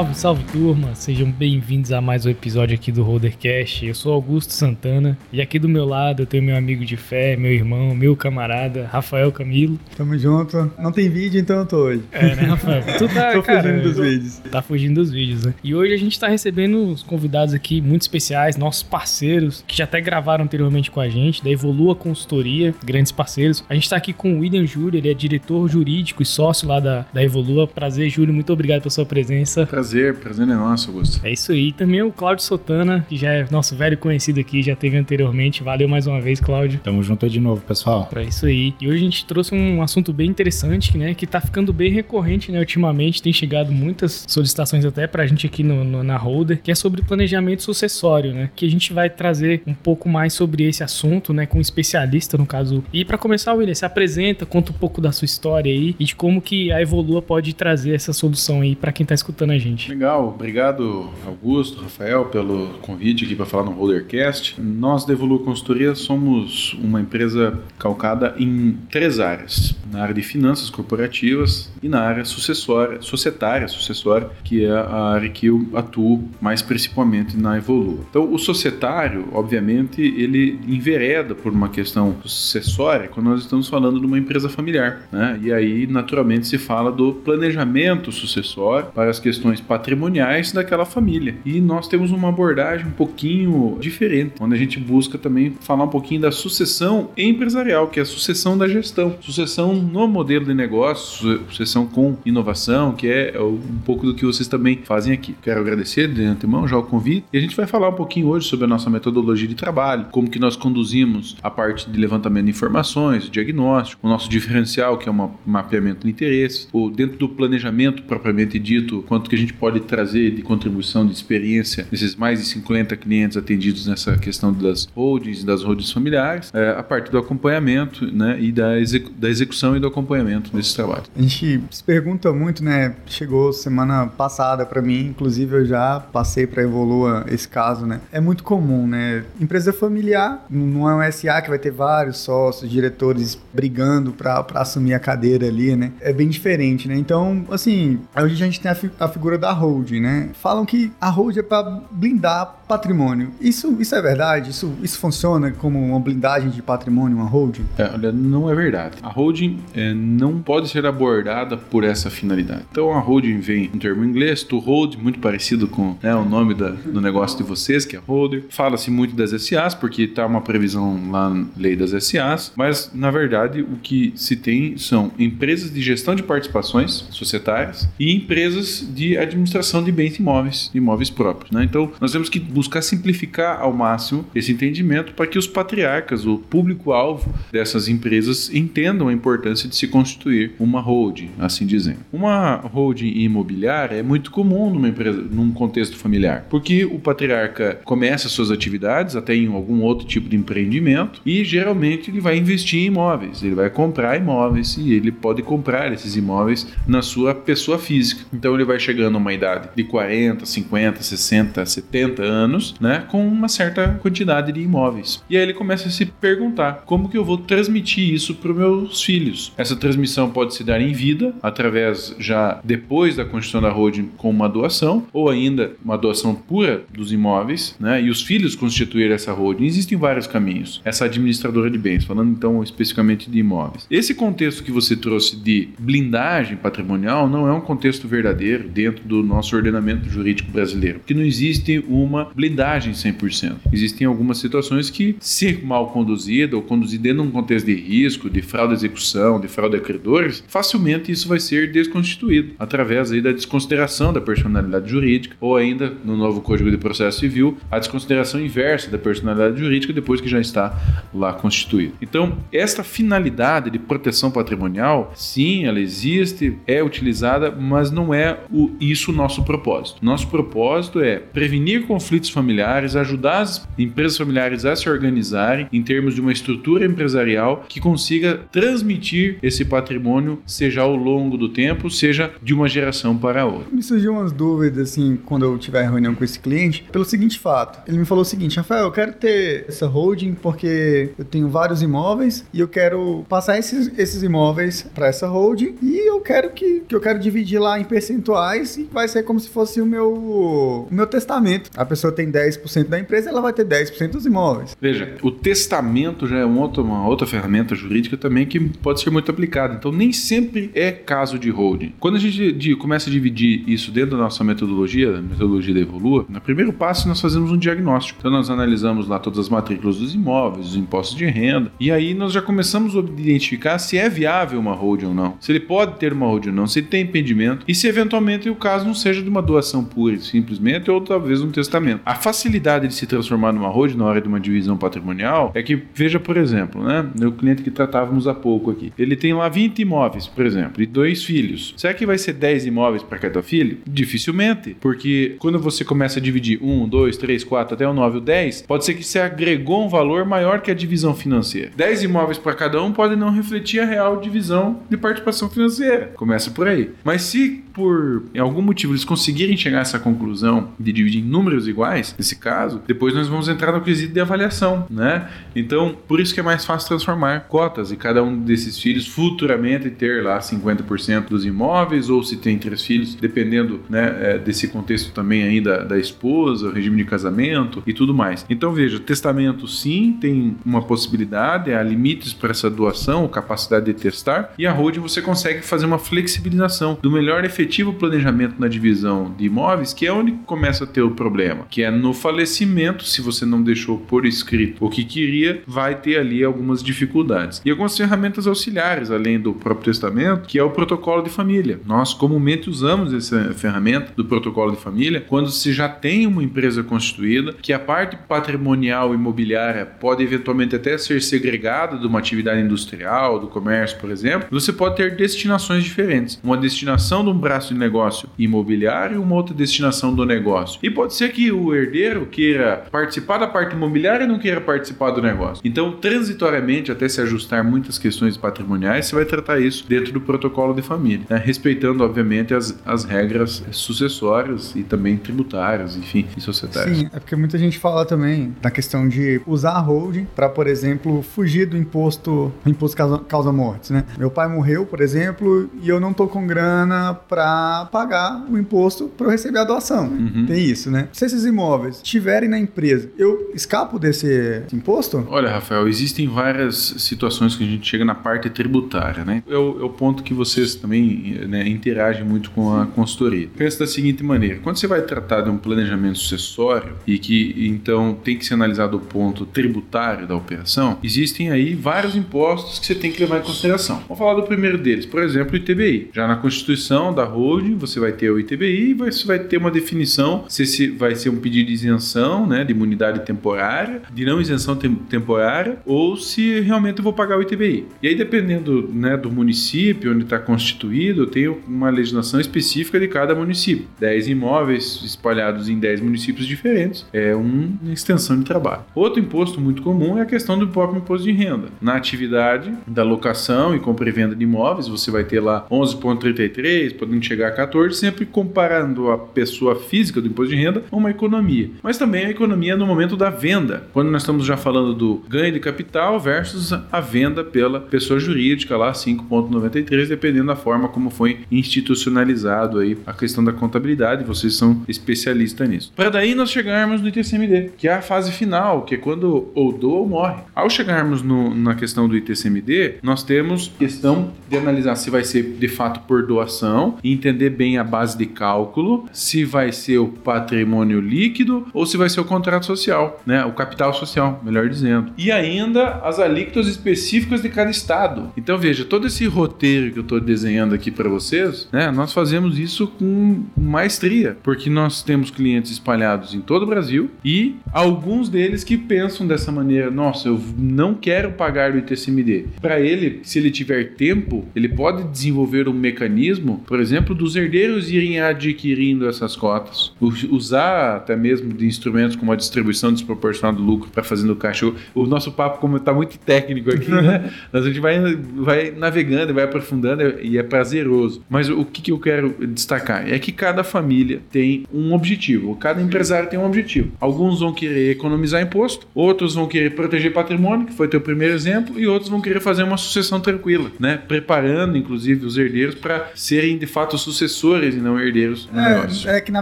Salve, salve turma, sejam bem-vindos a mais um episódio aqui do Rodercast. Eu sou Augusto Santana e aqui do meu lado eu tenho meu amigo de fé, meu irmão, meu camarada, Rafael Camilo. Tamo junto. Não tem vídeo, então eu tô hoje. É, né, Rafael? Tu tá, tô cara, fugindo dos vídeos. Tá fugindo dos vídeos, né? E hoje a gente tá recebendo uns convidados aqui muito especiais, nossos parceiros, que já até gravaram anteriormente com a gente, da Evolua Consultoria, grandes parceiros. A gente tá aqui com o William Júlio, ele é diretor jurídico e sócio lá da, da Evolua. Prazer, Júlio, muito obrigado pela sua presença. Prazer, prazer é nosso, Augusto. É isso aí. Também o Cláudio Sotana, que já é nosso velho conhecido aqui, já teve anteriormente. Valeu mais uma vez, Cláudio. Tamo junto aí de novo, pessoal. É isso aí. E hoje a gente trouxe um assunto bem interessante, né? Que tá ficando bem recorrente, né? Ultimamente tem chegado muitas solicitações até pra gente aqui no, no- na Holder, que é sobre planejamento sucessório, né? Que a gente vai trazer um pouco mais sobre esse assunto, né? Com um especialista, no caso. E pra começar, William, se apresenta, conta um pouco da sua história aí e de como que a Evolua pode trazer essa solução aí pra quem tá escutando a gente. Legal, obrigado Augusto, Rafael, pelo convite aqui para falar no Holdercast. Nós da Evolua Consultoria somos uma empresa calcada em três áreas: na área de finanças corporativas e na área sucessória, societária, sucessória, que é a área que eu atuo mais principalmente na Evolua. Então, o societário, obviamente, ele envereda por uma questão sucessória quando nós estamos falando de uma empresa familiar, né? E aí, naturalmente, se fala do planejamento sucessório para as questões patrimoniais daquela família. E nós temos uma abordagem um pouquinho diferente, onde a gente busca também falar um pouquinho da sucessão empresarial, que é a sucessão da gestão, sucessão no modelo de negócio, sucessão com inovação, que é um pouco do que vocês também fazem aqui. Quero agradecer de antemão já o convite e a gente vai falar um pouquinho hoje sobre a nossa metodologia de trabalho, como que nós conduzimos a parte de levantamento de informações, diagnóstico, o nosso diferencial, que é um mapeamento de interesses, ou dentro do planejamento propriamente dito, quanto que a gente pode trazer de contribuição de experiência nesses mais de 50 clientes atendidos nessa questão das holdings das holdings familiares, é, a parte do acompanhamento né, e da, execu- da execução e do acompanhamento desses trabalhos. A gente se pergunta muito, né? Chegou semana passada pra mim, inclusive eu já passei pra Evolua esse caso, né? É muito comum, né? Empresa familiar, não é um SA que vai ter vários sócios, diretores brigando pra assumir a cadeira ali, né? É bem diferente, né? Então, assim, hoje a gente tem a, fi- a figura da holding, né? Falam que a holding é pra blindar patrimônio. Isso, isso é verdade? Isso, isso funciona como uma blindagem de patrimônio, uma holding? É, olha, não é verdade. A holding é, não pode ser abordada por essa finalidade. Então a holding vem um termo inglês, to hold, muito parecido com né, o nome da- do negócio de vocês, que é holder. Fala-se muito das SAs, porque está uma previsão lá na lei das SAs, mas na verdade o que se tem são empresas de gestão de participações societárias e empresas de administração de bens imóveis, imóveis próprios. Né? Então nós temos que buscar simplificar ao máximo esse entendimento para que os patriarcas, o público-alvo dessas empresas, entendam a importância de se constituir uma holding, assim dizendo. Uma holding imobiliária é muito comum numa empresa, num contexto familiar, porque o patriarca começa suas atividades até em algum outro tipo de empreendimento e geralmente ele vai investir em imóveis, ele vai comprar imóveis e ele pode comprar esses imóveis na sua pessoa física. Então ele vai chegando a uma idade de 40, 50, 60, 70 anos, né, com uma certa quantidade de imóveis. E aí ele começa a se perguntar como que eu vou transmitir isso para os meus filhos. Essa transmissão pode se dar em vida, através já depois da constituição da holding com uma doação, ou ainda uma doação pura dos imóveis, né, e os filhos constituir essa holding. Existem vários caminhos. Essa administradora de bens, falando então especificamente de imóveis. Esse contexto que você trouxe de blindagem patrimonial não é um contexto verdadeiro dentro do nosso ordenamento jurídico brasileiro, porque não existe uma blindagem 100%. Existem algumas situações que, se mal conduzida ou conduzida dentro de um contexto de risco, de fraude à execução, de fraude a credores, facilmente isso vai ser desconstituído através aí da desconsideração da personalidade jurídica ou ainda no novo Código de Processo Civil a desconsideração inversa da personalidade jurídica depois que já está lá constituído. Então, esta finalidade de proteção patrimonial, sim, ela existe, é utilizada, mas não é o, isso o nosso propósito. Nosso propósito é prevenir conflitos familiares, ajudar as empresas familiares a se organizarem em termos de uma estrutura empresarial que consiga transmitir esse patrimônio, seja ao longo do tempo, seja de uma geração para outra. Me surgiu umas dúvidas, assim, quando eu tiver reunião com esse cliente, pelo seguinte fato. Ele me falou o seguinte, Rafael, eu quero ter essa holding porque eu tenho vários imóveis e eu quero passar esses, esses imóveis para essa holding e eu quero que, que eu quero dividir lá em percentuais e vai ser como se fosse o meu, o meu testamento. A pessoa tem 10% da empresa, ela vai ter 10% dos imóveis. Veja, o testamento já é um outro, uma outra ferramenta jurídica também que pode ser muito aplicada. Então, nem sempre é caso de holding. Quando a gente de, começa a dividir isso dentro da nossa metodologia, a metodologia da Evolua, no primeiro passo nós fazemos um diagnóstico. Então, nós analisamos lá todas as matrículas dos imóveis, os impostos de renda, e aí nós já começamos a identificar se é viável uma holding ou não, se ele pode ter uma holding ou não, se ele tem impedimento e se eventualmente o caso não seja de uma doação pura simplesmente ou talvez um testamento. A facilidade de se transformar numa holding na hora de uma divisão patrimonial é que, veja por exemplo, né, o cliente que tratávamos há pouco aqui, ele tem lá 20 imóveis, por exemplo, e dois filhos. Será que vai ser 10 imóveis para cada filho? Dificilmente, porque quando você começa a dividir 1, 2, 3, 4 até o 9 ou 10, pode ser que você agregou um valor maior que a divisão financeira. 10 imóveis para cada um pode não refletir a real divisão de participação financeira. Começa por aí. Mas se por algum motivo eles conseguirem chegar a essa conclusão de dividir em números iguais, nesse caso, depois nós vamos entrar no quesito de avaliação, né? Então, por isso que é mais fácil transformar cotas e cada um desses filhos futuramente ter lá 50% dos imóveis ou se tem três filhos, dependendo né, é, desse contexto também ainda da esposa, regime de casamento e tudo mais. Então, veja, testamento sim tem uma possibilidade, há limites para essa doação, capacidade de testar, e a holding você consegue fazer uma flexibilização do melhor efetivo efetivo planejamento na divisão de imóveis, que é onde começa a ter o problema, que é no falecimento, se você não deixou por escrito o que queria, vai ter ali algumas dificuldades. E algumas ferramentas auxiliares, além do próprio testamento, que é o protocolo de família. Nós comumente usamos essa ferramenta do protocolo de família quando se já tem uma empresa constituída, que a parte patrimonial imobiliária pode eventualmente até ser segregada de uma atividade industrial, do comércio, por exemplo, você pode ter destinações diferentes. Uma destinação de um braço de negócio imobiliário e uma outra destinação do negócio. E pode ser que o herdeiro queira participar da parte imobiliária e não queira participar do negócio. Então, transitoriamente, até se ajustar muitas questões patrimoniais, você vai tratar isso dentro do protocolo de família, né? respeitando, obviamente, as, as regras sucessórias e também tributárias, enfim, e societárias. Sim, é porque muita gente fala também da questão de usar a holding para, por exemplo, fugir do imposto, imposto causa, causa mortes, né? Meu pai morreu, por exemplo, e eu não tô com grana para para pagar o imposto para eu receber a doação. Uhum. Tem isso, né? Se esses imóveis estiverem na empresa, eu escapo desse imposto? Olha, Rafael, existem várias situações que a gente chega na parte tributária, né? É o, é o ponto que vocês também né, interagem muito com a consultoria. Pensa da seguinte maneira: quando você vai tratar de um planejamento sucessório e que então tem que ser analisado o ponto tributário da operação, existem aí vários impostos que você tem que levar em consideração. Vamos falar do primeiro deles, por exemplo, o ITBI. Já na Constituição da holding, você vai ter o ITBI você vai ter uma definição se esse vai ser um pedido de isenção, né, de imunidade temporária, de não isenção tem, temporária, ou se realmente eu vou pagar o ITBI. E aí, dependendo né, do município onde está constituído, eu tenho uma legislação específica de cada município. 10 imóveis espalhados em 10 municípios diferentes é uma extensão de trabalho. Outro imposto muito comum é a questão do próprio imposto de renda. Na atividade da locação e compra e venda de imóveis, você vai ter lá 11,33, podendo chegar a 14, sempre comparando a pessoa física do imposto de renda a uma economia. Mas também a economia no momento da venda, quando nós estamos já falando do ganho de capital versus a venda pela pessoa jurídica, lá 5,93, dependendo da forma como foi institucionalizado aí a questão da contabilidade, vocês são especialistas nisso. Para daí nós chegarmos no ITCMD, que é a fase final, que é quando ou doa ou morre. Ao chegarmos no, na questão do ITCMD, nós temos questão de analisar se vai ser de fato por doação entender bem a base de cálculo, se vai ser o patrimônio líquido ou se vai ser o contrato social, né? O capital social, melhor dizendo. E ainda as alíquotas específicas de cada estado. Então veja, todo esse roteiro que eu estou desenhando aqui para vocês, né? Nós fazemos isso com maestria, porque nós temos clientes espalhados em todo o Brasil e alguns deles que pensam dessa maneira, nossa, eu não quero pagar o ITCMD. Para ele, se ele tiver tempo, ele pode desenvolver um mecanismo, por exemplo, exemplo, dos herdeiros irem adquirindo essas cotas, usar até mesmo de instrumentos como a distribuição desproporcional do lucro para fazendo caixa. O nosso papo, como está muito técnico aqui, né? a gente vai, vai navegando, vai aprofundando e é prazeroso. Mas o que, que eu quero destacar é que cada família tem um objetivo, cada empresário tem um objetivo. Alguns vão querer economizar imposto, outros vão querer proteger patrimônio, que foi teu primeiro exemplo, e outros vão querer fazer uma sucessão tranquila, né? Preparando, inclusive, os herdeiros para serem de fato fato, sucessores e não herdeiros no negócio. É, é que na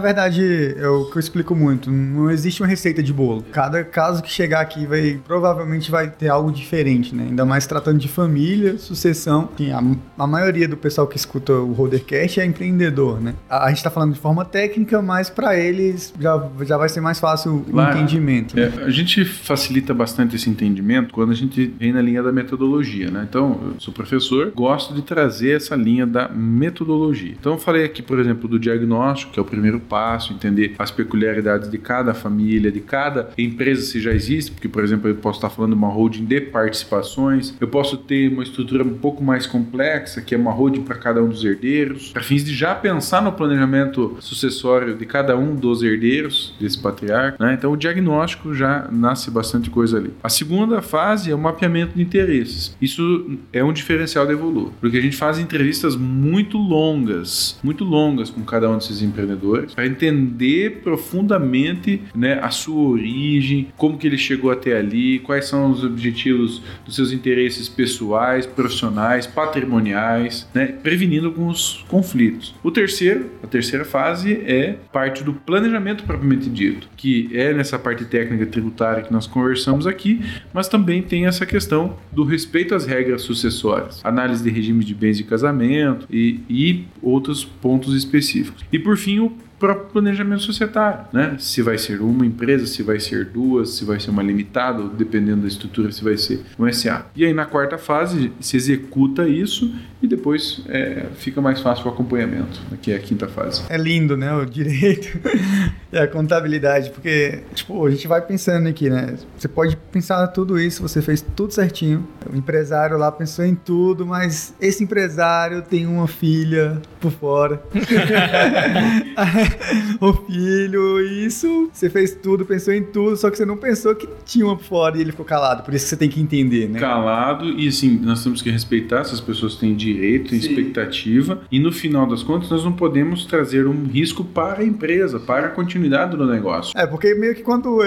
verdade é o que eu explico muito. Não existe uma receita de bolo. Cada caso que chegar aqui vai provavelmente vai ter algo diferente, né? Ainda mais tratando de família, sucessão. A, a maioria do pessoal que escuta o Rodercast é empreendedor, né? A, a gente tá falando de forma técnica, mas para eles já, já vai ser mais fácil o entendimento. né? É, a gente facilita bastante esse entendimento quando a gente vem na linha da metodologia, né? Então, eu sou professor, gosto de trazer essa linha da metodologia. Então, eu falei aqui, por exemplo, do diagnóstico, que é o primeiro passo, entender as peculiaridades de cada família, de cada empresa se já existe, porque, por exemplo, eu posso estar falando de uma holding de participações, eu posso ter uma estrutura um pouco mais complexa, que é uma holding para cada um dos herdeiros, para fins de já pensar no planejamento sucessório de cada um dos herdeiros desse patriarca, né? Então, o diagnóstico já nasce bastante coisa ali. A segunda fase é o mapeamento de interesses. Isso é um diferencial da Evolu, porque a gente faz entrevistas muito longas, muito longas com cada um desses empreendedores, para entender profundamente né, a sua origem, como que ele chegou até ali, quais são os objetivos dos seus interesses pessoais, profissionais, patrimoniais, né, prevenindo os conflitos. O terceiro, a terceira fase é parte do planejamento propriamente dito, que é nessa parte técnica tributária que nós conversamos aqui, mas também tem essa questão do respeito às regras sucessórias, análise de regime de bens de casamento e, e outros pontos específicos. E por fim, o próprio planejamento societário, né? Se vai ser uma empresa, se vai ser duas, se vai ser uma limitada, ou dependendo da estrutura, se vai ser um SA. E aí na quarta fase se executa isso e depois é, fica mais fácil o acompanhamento, que é a quinta fase. É lindo, né? O direito e a contabilidade, porque, tipo, a gente vai pensando aqui, né? Você pode pensar tudo isso, você fez tudo certinho. O empresário lá pensou em tudo, mas esse empresário tem uma filha por fora. o filho, isso. Você fez tudo, pensou em tudo, só que você não pensou que tinha uma fora e ele ficou calado. Por isso que você tem que entender, né? Calado e assim, nós temos que respeitar essas pessoas têm direito, têm Sim. expectativa e no final das contas nós não podemos trazer um risco para a empresa, para a continuidade do negócio. É, porque meio que quando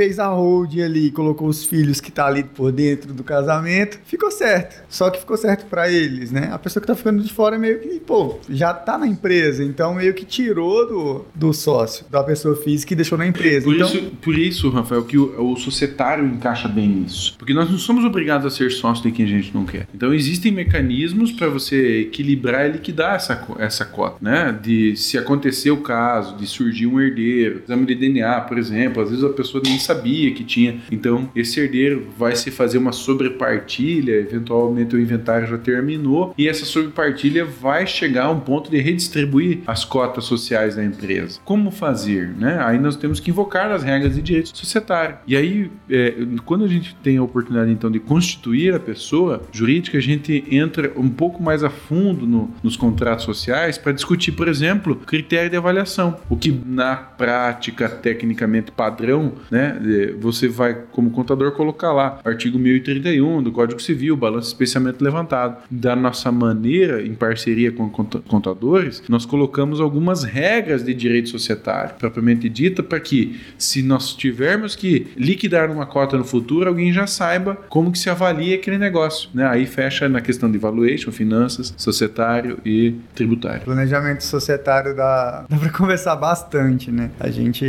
fez a holding ali colocou os filhos que tá ali por dentro do casamento, ficou certo. Só que ficou certo pra eles, né? A pessoa que tá ficando de fora meio que, pô, já tá na empresa, então meio que tirou do, do sócio, da pessoa física e deixou na empresa. Por, então, isso, por isso, Rafael, que o, o societário encaixa bem nisso. Porque nós não somos obrigados a ser sócio de quem a gente não quer. Então existem mecanismos para você equilibrar e liquidar essa, essa cota, né? De se acontecer o caso, de surgir um herdeiro, exame de DNA, por exemplo, às vezes a pessoa nem sabia que tinha. Então esse herdeiro vai se fazer uma sobrepartilha, eventualmente o inventário já terminou, e essa sobrepartilha vai chegar a um ponto de redistribuir as cotas sociais da empresa. Como fazer, né? Aí nós temos que invocar as regras de direito societário. E aí, é, quando a gente tem a oportunidade então de constituir a pessoa jurídica, a gente entra um pouco mais a fundo no- nos contratos sociais para discutir, por exemplo, critério de avaliação. O que na prática, tecnicamente padrão, né? É, Você vai, como contador, colocar lá artigo 1031 do Código Civil, balanço de especiamento levantado. Da nossa maneira, em parceria com conta- contadores, nós colocamos algumas regras de direito societário, propriamente dita, para que, se nós tivermos que liquidar uma cota no futuro, alguém já saiba como que se avalia aquele negócio. Né? Aí fecha na questão de valuation, finanças, societário e tributário. planejamento societário dá, dá pra conversar bastante, né? A gente.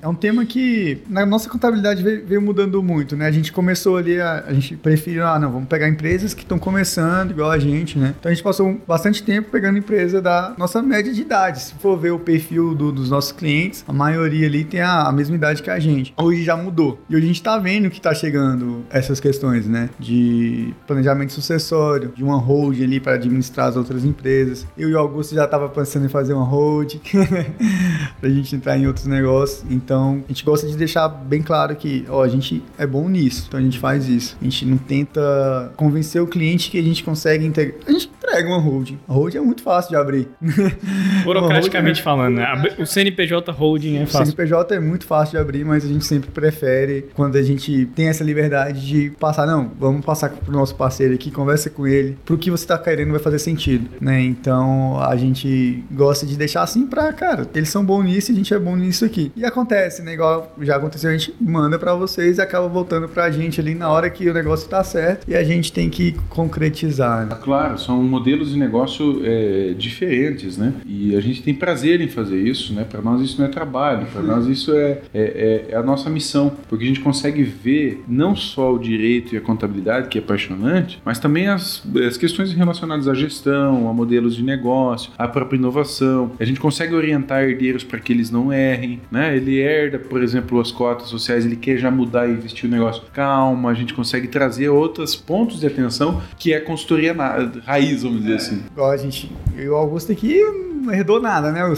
É um tema que na nossa contabilidade veio, veio mudando muito, né? A gente começou ali, a, a gente preferiu, ah, não, vamos pegar empresas que estão começando, igual a gente, né? Então a gente passou bastante tempo pegando empresa da nossa média de idade. Se for ver o perfil do- dos nossos clientes, a maioria ali tem a, a mesma idade que a gente. Hoje já mudou. E hoje a gente tá vendo que tá chegando essas questões, né? De planejamento sucessório, de uma hold ali para administrar as outras empresas. Eu e o Augusto já tava pensando em fazer uma hold pra gente entrar em outros negócios. Então, a gente gosta de deixar bem claro que, ó, a gente é bom nisso, então a gente faz isso. A gente não tenta convencer o cliente que a gente consegue integrar. A gente entrega uma holding. A holding é muito fácil de abrir. Burocraticamente falando, né? O CNPJ Holding é O fácil. CNPJ é muito fácil de abrir, mas a gente sempre prefere quando a gente tem essa liberdade de passar, não, vamos passar pro nosso parceiro aqui, conversa com ele, pro que você tá querendo vai fazer sentido, né? Então a gente gosta de deixar assim pra, cara, eles são bons nisso e a gente é bom nisso aqui. E acontece, né? Igual já aconteceu, a gente manda pra vocês e acaba voltando pra gente ali na hora que o negócio tá certo e a gente tem que concretizar, né? Claro, são modelos de negócio é, diferentes, né? E a gente tem prazer em fazer isso, né? Para nós isso não é trabalho, para nós isso é, é, é, é, a nossa missão, porque a gente consegue ver não só o direito e a contabilidade, que é apaixonante, mas também as, as questões relacionadas à gestão, a modelos de negócio, a própria inovação. A gente consegue orientar herdeiros para que eles não errem, né? Ele herda, por exemplo, as cotas sociais, ele quer já mudar e investir o negócio. Calma, a gente consegue trazer outros pontos de atenção que é consultoria na, raiz, vamos dizer assim. Igual a gente, eu e o Augusto aqui não herdou nada, né,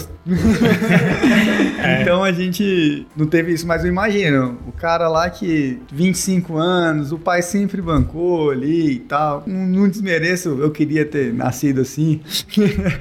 é. Então a gente não teve isso, mas eu imagino, o cara lá que 25 anos, o pai sempre bancou ali e tal. Não, não desmereço, eu queria ter nascido assim,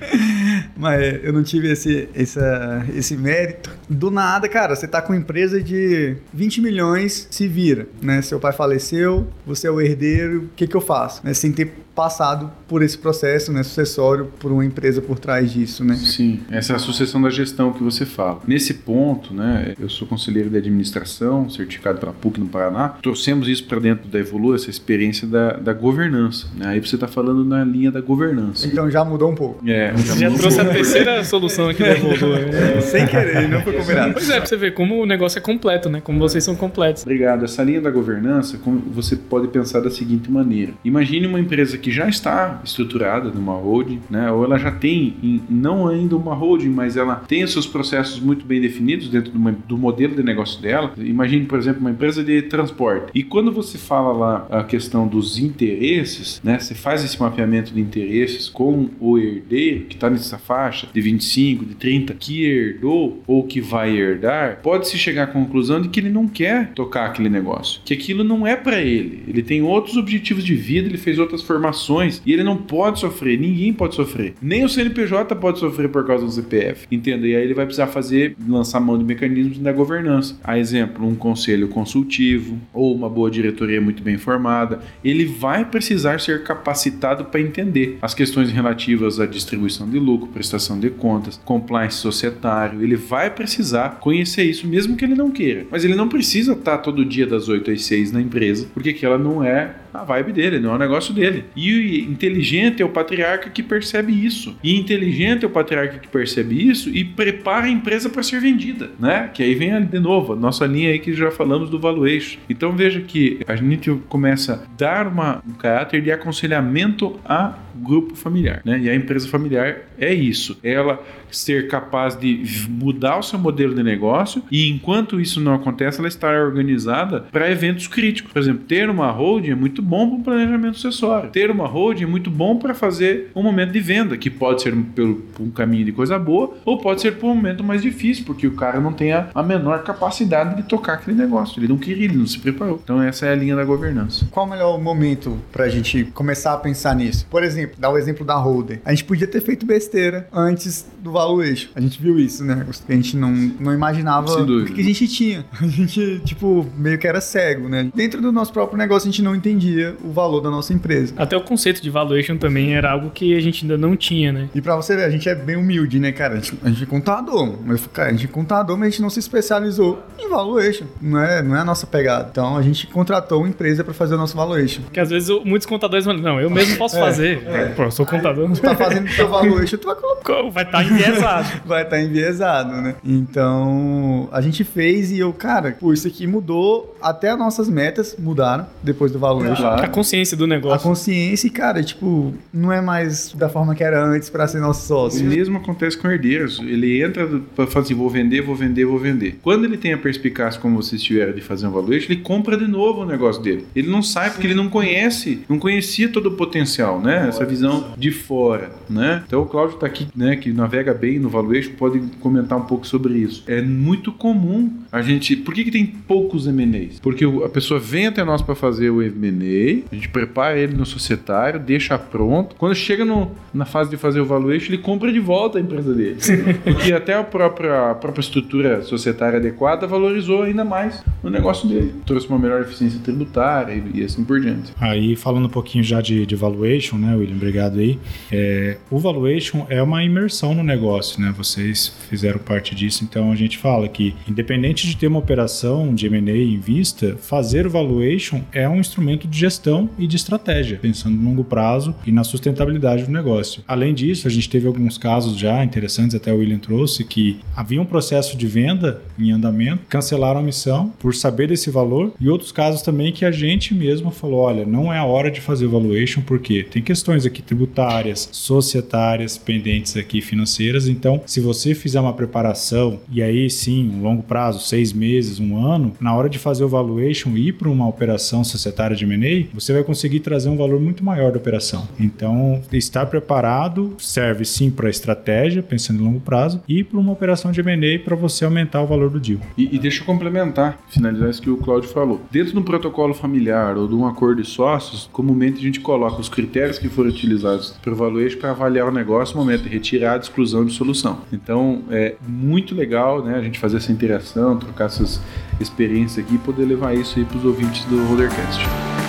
mas eu não tive esse, essa, esse mérito. Do nada, cara, você tá com empresa de 20 milhões, se vira, né? Seu pai faleceu, você é o herdeiro, o que que eu faço? Né? Sem ter passado por esse processo né, sucessório por uma empresa por trás disso, né? Sim, essa é a sucessão da gestão que você fala. Nesse ponto, né, eu sou conselheiro de administração, certificado pela PUC no Paraná, trouxemos isso para dentro da Evolu, essa experiência da, da governança. Né? Aí você está falando na linha da governança. Então já mudou um pouco. É, já, já trouxe a terceira solução aqui da Evolu. Né? Sem querer, não foi combinado. Pois é, pra você ver como o negócio é completo, né? Como vocês são completos. Obrigado. Essa linha da governança, você pode pensar da seguinte maneira. Imagine uma empresa que já está estruturada numa holding, né? Ou ela já tem, não ainda uma holding, mas ela tem os seus processos muito bem definidos dentro do, do modelo de negócio dela. Imagine, por exemplo, uma empresa de transporte. E quando você fala lá a questão dos interesses, né? Você faz esse mapeamento de interesses com o herdeiro que está nessa faixa de 25, de 30, que herdou ou que vai herdar, pode-se chegar à conclusão de que ele não quer tocar aquele negócio, que aquilo não é para ele. Ele tem outros objetivos de vida, ele fez outras formações e ele não pode sofrer, ninguém pode sofrer. Nem o CNPJ pode sofrer por causa do CPF. Entenda? E aí ele vai precisar fazer, lançar mão de mecanismos da governança. A exemplo, um conselho consultivo ou uma boa diretoria muito bem formada. Ele vai precisar ser capacitado para entender as questões relativas à distribuição de lucro, prestação de contas, compliance societário. Ele vai precisar conhecer isso, mesmo que ele não queira. Mas ele não precisa estar todo dia das 8 às 6 na empresa, porque aquela não é a vibe dele, não é o negócio dele. E inteligente é o patriarca que percebe isso. E inteligente é o patriarca que percebe isso e prepara a empresa para ser vendida, né? Que aí vem de novo a nossa linha aí que já falamos do valuation. Então veja que a gente começa a dar uma, um caráter de aconselhamento a grupo familiar, né? E a empresa familiar é isso, ela ser capaz de mudar o seu modelo de negócio e enquanto isso não acontece, ela estar organizada para eventos críticos. Por exemplo, ter uma holding é muito bom para um planejamento sucessório. Ter uma holding é muito bom para fazer um momento de venda, que pode ser pelo, por um caminho de coisa boa ou pode ser por um momento mais difícil, porque o cara não tem a, a menor capacidade de tocar aquele negócio. Ele não queria, ele não se preparou. Então essa é a linha da governança. Qual o melhor momento para a gente começar a pensar nisso? Por exemplo, dar o exemplo da holder. A gente podia ter feito besteira antes do valuation. A gente viu isso, né? A gente não, não imaginava o que a gente tinha. A gente, tipo, meio que era cego, né? Dentro do nosso próprio negócio, a gente não entendia o valor da nossa empresa. Até o conceito de valuation também era algo que a gente ainda não tinha, né? E pra você ver, a gente é bem humilde, né, cara? A gente, a gente é contador. Mas, cara, a gente é contador, mas a gente não se especializou em valuation. Não é, não é a nossa pegada. Então, a gente contratou uma empresa para fazer o nosso valuation. Porque às vezes muitos contadores falam, não, eu mesmo posso é, fazer. É. Pô, eu sou contador. Tu tá fazendo teu valuation, tu vai colocar. Vai estar tá enviesado. vai estar tá enviesado, né? Então, a gente fez e eu, cara, pô, isso aqui mudou, até as nossas metas mudaram depois do valuation. Claro. A consciência do negócio. A consciência e, cara, tipo, não é mais da forma que era antes para ser nosso sócio. O mesmo acontece com herdeiros. Ele entra para falar assim, vou vender, vou vender, vou vender. Quando ele tem a perspicácia, como vocês tiveram, de fazer um valuation, ele compra de novo o negócio dele. Ele não sai porque ele não conhece, não conhecia todo o potencial, né? Essa visão de fora, né? Então o Cláudio está aqui, né, que navega bem no valuation, pode comentar um pouco sobre isso. É muito comum a gente. Por que, que tem poucos M&As? Porque a pessoa vem até nós para fazer o M&A, a gente prepara ele no societário, deixa pronto. Quando chega no, na fase de fazer o valuation, ele compra de volta a empresa dele. Porque até a própria, a própria estrutura societária adequada valorizou ainda mais o negócio dele. Trouxe uma melhor eficiência tributária e, e assim por diante. Aí, falando um pouquinho já de, de valuation, né, William? Obrigado aí. É, o valuation é uma imersão no negócio, né? Vocês fizeram parte disso, então a gente fala que, independente de ter uma operação de M&A em vista, fazer o valuation é um instrumento de gestão e de estratégia, pensando no longo prazo e na sustentabilidade do negócio. Além disso, a gente teve alguns casos já interessantes, até o William trouxe, que havia um processo de venda em andamento, cancelaram a missão por saber desse valor, e outros casos também que a gente mesmo falou: olha, não é a hora de fazer o valuation, porque tem questões aqui tributárias, societárias, pendentes aqui financeiras. Então, se você fizer uma preparação e aí sim, um longo prazo, seis meses, um ano, na hora de fazer o valuation e ir para uma operação societária de M&A, você vai conseguir trazer um valor muito maior da operação. Então, estar preparado serve sim para estratégia, pensando em longo prazo, e para uma operação de M&A para você aumentar o valor do deal. E, e deixa eu complementar, finalizar isso que o Claudio falou. Dentro do protocolo familiar ou de um acordo de sócios, comumente a gente coloca os critérios que foram utilizados para o valuation para avaliar o negócio no momento de retirada, exclusão de solução. Então, é muito legal né, a gente fazer essa interação, trocar essas experiências aqui e poder levar isso para os ouvintes do Rodercast.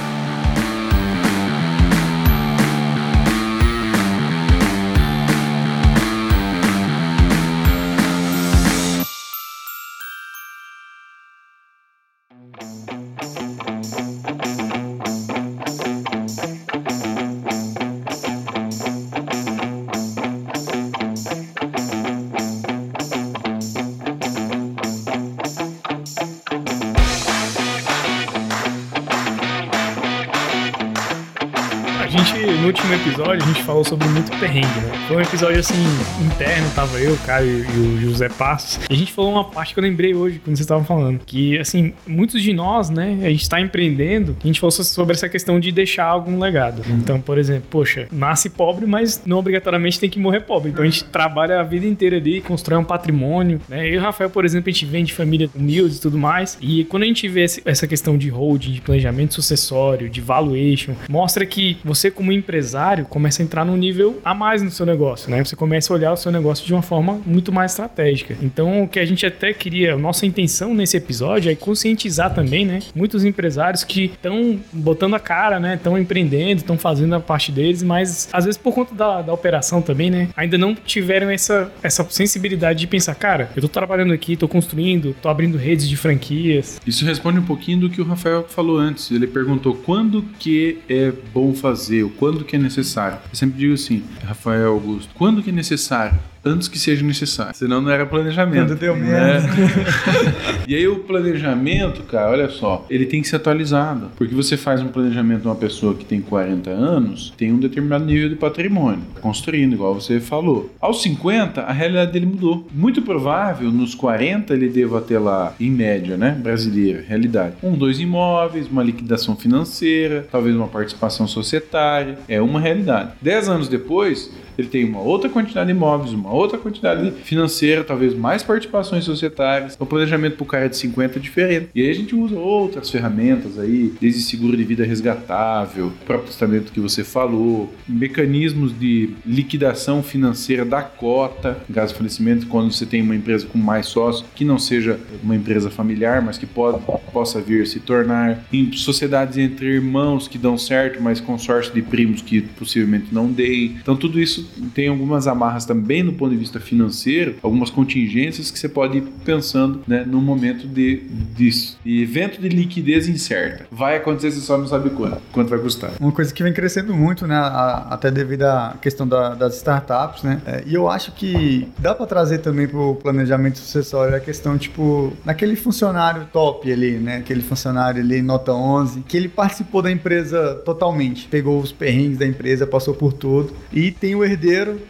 Episódio a gente falou sobre muito perrengue, né? Foi um episódio assim, interno, tava eu, o Caio e o José Passos. E a gente falou uma parte que eu lembrei hoje, quando vocês estavam falando. Que, assim, muitos de nós, né, a gente tá empreendendo, a gente falou sobre essa questão de deixar algum legado. Então, por exemplo, poxa, nasce pobre, mas não obrigatoriamente tem que morrer pobre. Então a gente trabalha a vida inteira ali, constrói um patrimônio, né? Eu e o Rafael, por exemplo, a gente vem de família humilde e tudo mais. E quando a gente vê essa questão de holding, de planejamento sucessório, de valuation, mostra que você, como empresário, começa a entrar num nível a mais no seu negócio, né? Você começa a olhar o seu negócio de uma forma muito mais estratégica. Então, o que a gente até queria, nossa intenção nesse episódio é conscientizar também, né? Muitos empresários que estão botando a cara, né? Estão empreendendo, estão fazendo a parte deles, mas às vezes por conta da, da operação também, né? Ainda não tiveram essa, essa sensibilidade de pensar, cara, eu tô trabalhando aqui, tô construindo, tô abrindo redes de franquias. Isso responde um pouquinho do que o Rafael falou antes. Ele perguntou quando que é bom fazer, ou quando que é necessário. Eu sempre digo assim, Rafael Augusto, quando que é necessário? Antes que seja necessário. Senão não era planejamento. Quando deu né? e aí o planejamento, cara, olha só, ele tem que ser atualizado. Porque você faz um planejamento de uma pessoa que tem 40 anos, tem um determinado nível de patrimônio, construindo, igual você falou. Aos 50, a realidade dele mudou. Muito provável, nos 40, ele deva ter lá, em média, né, brasileira, realidade, um, dois imóveis, uma liquidação financeira, talvez uma participação societária, é uma realidade. Dez anos depois, ele tem uma outra quantidade de imóveis, uma outra quantidade financeira, talvez mais participações societárias. O planejamento para o cara de 50 é diferente. E aí a gente usa outras ferramentas aí, desde seguro de vida resgatável, próprio testamento que você falou, mecanismos de liquidação financeira da cota, em caso de falecimento, quando você tem uma empresa com mais sócios, que não seja uma empresa familiar, mas que pode, possa vir se tornar, em sociedades entre irmãos que dão certo, mas consórcio de primos que possivelmente não dê. Então tudo isso tem algumas amarras também no ponto de vista financeiro, algumas contingências que você pode ir pensando né, no momento de, disso. E evento de liquidez incerta. Vai acontecer, você só não sabe quanto. Quanto vai custar. Uma coisa que vem crescendo muito, né? A, até devido à questão da, das startups, né? É, e eu acho que dá para trazer também para o planejamento sucessório a questão, tipo, naquele funcionário top ali, né? Aquele funcionário ali, nota 11, que ele participou da empresa totalmente. Pegou os perrengues da empresa, passou por tudo. E tem o herdeiro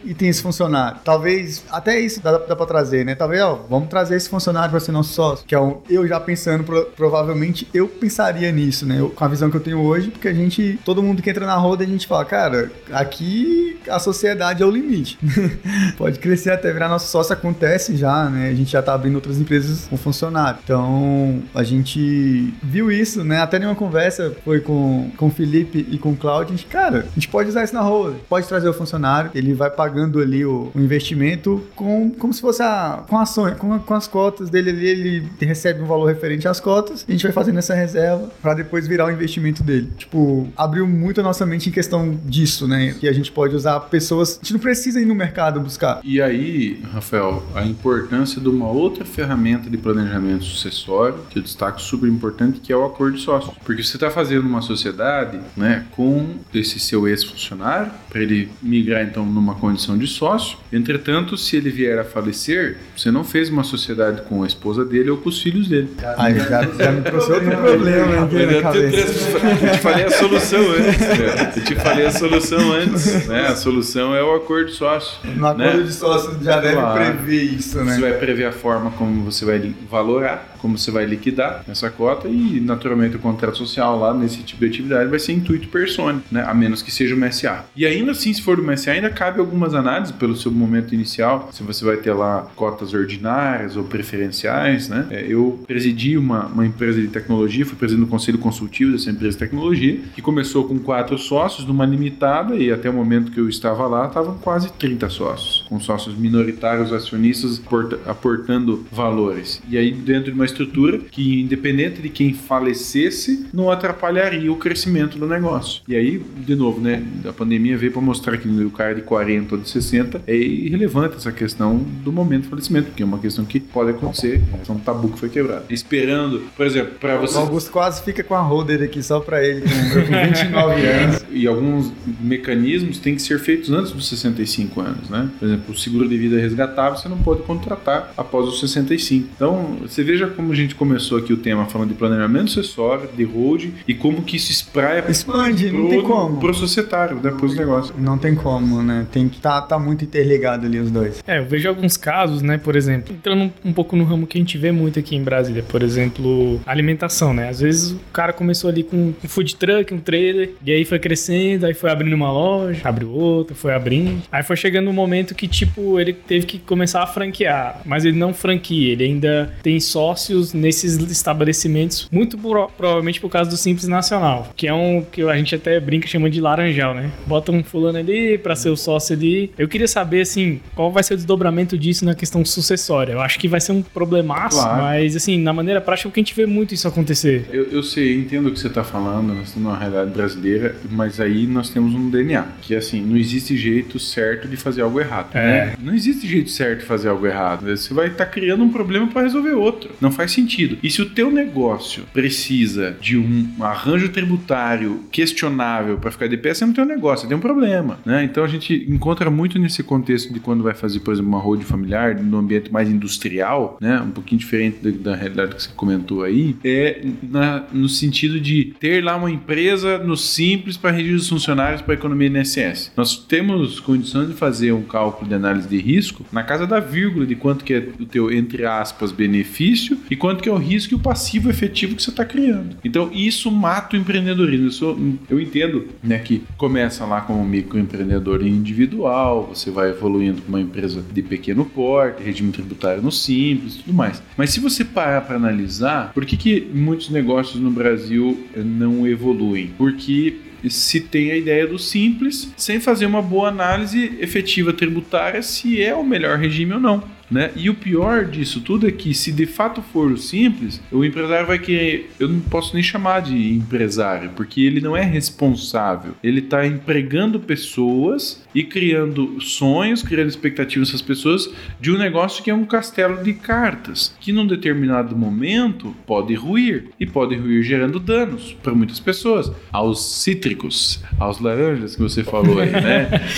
e tem esse funcionário. Talvez, até isso dá, dá pra trazer, né? Talvez, ó, vamos trazer esse funcionário pra ser nosso sócio. Que é um, eu já pensando, pro, provavelmente eu pensaria nisso, né? Eu, com a visão que eu tenho hoje, porque a gente, todo mundo que entra na roda, a gente fala, cara, aqui a sociedade é o limite. Pode crescer até virar nosso sócio, acontece já, né? A gente já tá abrindo outras empresas com funcionário. Então, a gente viu isso, né? Até numa conversa foi com, com o Felipe e com o Claudio, a gente, cara, a gente pode usar isso na roda, pode trazer o funcionário ele vai pagando ali o, o investimento com, como se fosse a, com ações, com, com as cotas dele ali, ele recebe um valor referente às cotas, a gente vai fazendo essa reserva para depois virar o investimento dele. Tipo, abriu muito a nossa mente em questão disso, né? Que a gente pode usar pessoas, a gente não precisa ir no mercado buscar. E aí, Rafael, a importância de uma outra ferramenta de planejamento sucessório, que eu destaco super importante, que é o acordo de. Porque você está fazendo uma sociedade, né, com esse seu ex-funcionário, para ele migrar então numa condição de sócio. Entretanto, se ele vier a falecer, você não fez uma sociedade com a esposa dele ou com os filhos dele. Aí já, já me trouxe outro problema aqui na cabeça. Eu te falei a solução antes. Né? Eu te falei a solução antes. Né? A solução é o acordo de sócio. No acordo né? de sócio já deve Claro. prever isso, né? Você vai prever a forma como você vai valorar, como você vai liquidar essa cota e, naturalmente, o contrato social lá nesse tipo de atividade vai ser intuito persone, né? A menos que seja uma SA. E ainda assim, se for uma SA, ainda cabe algumas análises pelo seu momento inicial, se você vai ter lá cotas ordinárias ou preferenciais, né? É, Eu presidi uma, uma empresa de tecnologia, fui presidente do conselho consultivo dessa empresa de tecnologia, que começou com quatro sócios numa limitada e até o momento que eu estava lá, estavam quase 30 sócios, com sócios minoritários acionistas aporta- aportando valores. E aí dentro de uma estrutura que, independente de quem falecesse, não atrapalharia o crescimento do negócio. E aí, de novo, né, a pandemia veio para mostrar que o cara de 40 ou de 60 é irrelevante essa questão do momento do falecimento, porque é uma questão que pode acontecer, é um tabu que foi quebrado. Esperando, por exemplo, para O você Augusto quase fica com a holder aqui só pra ele, com, eu com 29 anos. e alguns mecanismos têm que ser feitos antes dos 65 anos, né? Por exemplo, o seguro de vida resgatável você não pode contratar após os 65. Então, você veja como a gente começou aqui o tema falando de planejamento sucessório, de holding e como que isso espraia Expande, não tem como. pro societário, depois do negócio. Não tem como, né? Tem que tá, tá muito interligado ali os dois. É, eu vejo alguns casos, né, por exemplo, entrando um, pouco no ramo que a gente vê muito aqui em Brasília, por exemplo, alimentação, né? Às vezes o cara começou ali com um food truck, um trailer, e aí foi crescendo, aí foi abrindo uma loja, abriu outra, foi abrindo. Aí foi chegando um momento que, tipo, ele teve que começar a franquear, mas ele não franquia, ele ainda tem sócios nesses estabelecimentos, muito pro- provavelmente por causa do Simples Nacional, que é um que a gente até brinca chamando de laranjal, né? Bota um fulano ali pra ser o sócio ali. Eu queria saber, assim, qual vai ser o desdobramento disso na questão sucessória. Eu acho que vai ser um problemaço, Claro. mas, assim, na maneira prática, que a gente vê muito isso acontecer. Eu, eu sei, entendo o que você está falando, nós estamos numa realidade brasileira, mas aí nós temos um DNA, que é assim, não existe jeito certo de fazer algo errado. É. né? Não existe jeito certo de fazer algo errado. Você vai estar criando um problema para resolver outro. Não faz sentido. E se o teu negócio precisa de um arranjo tributário questionável para ficar de pé, você não tem um negócio, você tem um problema. Né? Então a gente encontra muito nesse contexto de quando vai fazer, por exemplo, uma holding familiar, no ambiente mais industrial, né? um pouquinho diferente da, da realidade que você comentou aí, é na- no sentido de ter lá uma empresa no simples para regir os funcionários para a economia INSS. Nós temos condições de fazer um cálculo de análise de risco na casa da vírgula de quanto que é o teu, entre aspas, benefício e quanto que é o risco e o passivo efetivo que você está criando. Então, isso mata o empreendedorismo. Eu, sou- eu entendo né, que começa lá como microempreendedor individual, você vai evoluindo para uma empresa de pequeno porte, regime tributário no simples tudo mais. Mas se você parar para analisar, por que, que muitos negócios no Brasil eh, não evoluem? Porque se tem a ideia do simples, sem fazer uma boa análise efetiva tributária se é o melhor regime ou não. Né? E o pior disso tudo é que, se de fato for o simples, o empresário vai querer. Eu não posso nem chamar de empresário, porque ele não é responsável. Ele está empregando pessoas e criando sonhos, criando expectativas dessas pessoas de um negócio que é um castelo de cartas, que num determinado momento pode ruir e pode ruir gerando danos para muitas pessoas, aos cítricos, aos laranjas que você falou aí, né?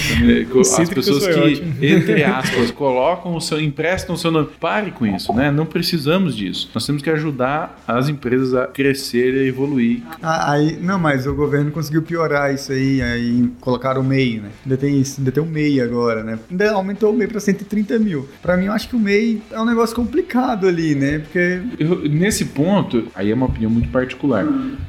As pessoas que, ótimo. entre aspas, colocam o seu, emprestam o seu nome. Pare com isso, né? Não precisamos disso. Nós temos que ajudar as empresas a crescer e a evoluir. Ah, Aí, não, mas o governo conseguiu piorar isso aí, aí colocaram o MEI, né? Ainda tem isso, ainda tem o MEI agora, né? Ainda aumentou o MEI pra 130 mil. Pra mim, eu acho que o MEI é um negócio complicado ali, né? Porque Eu- nesse ponto, aí é uma opinião muito particular.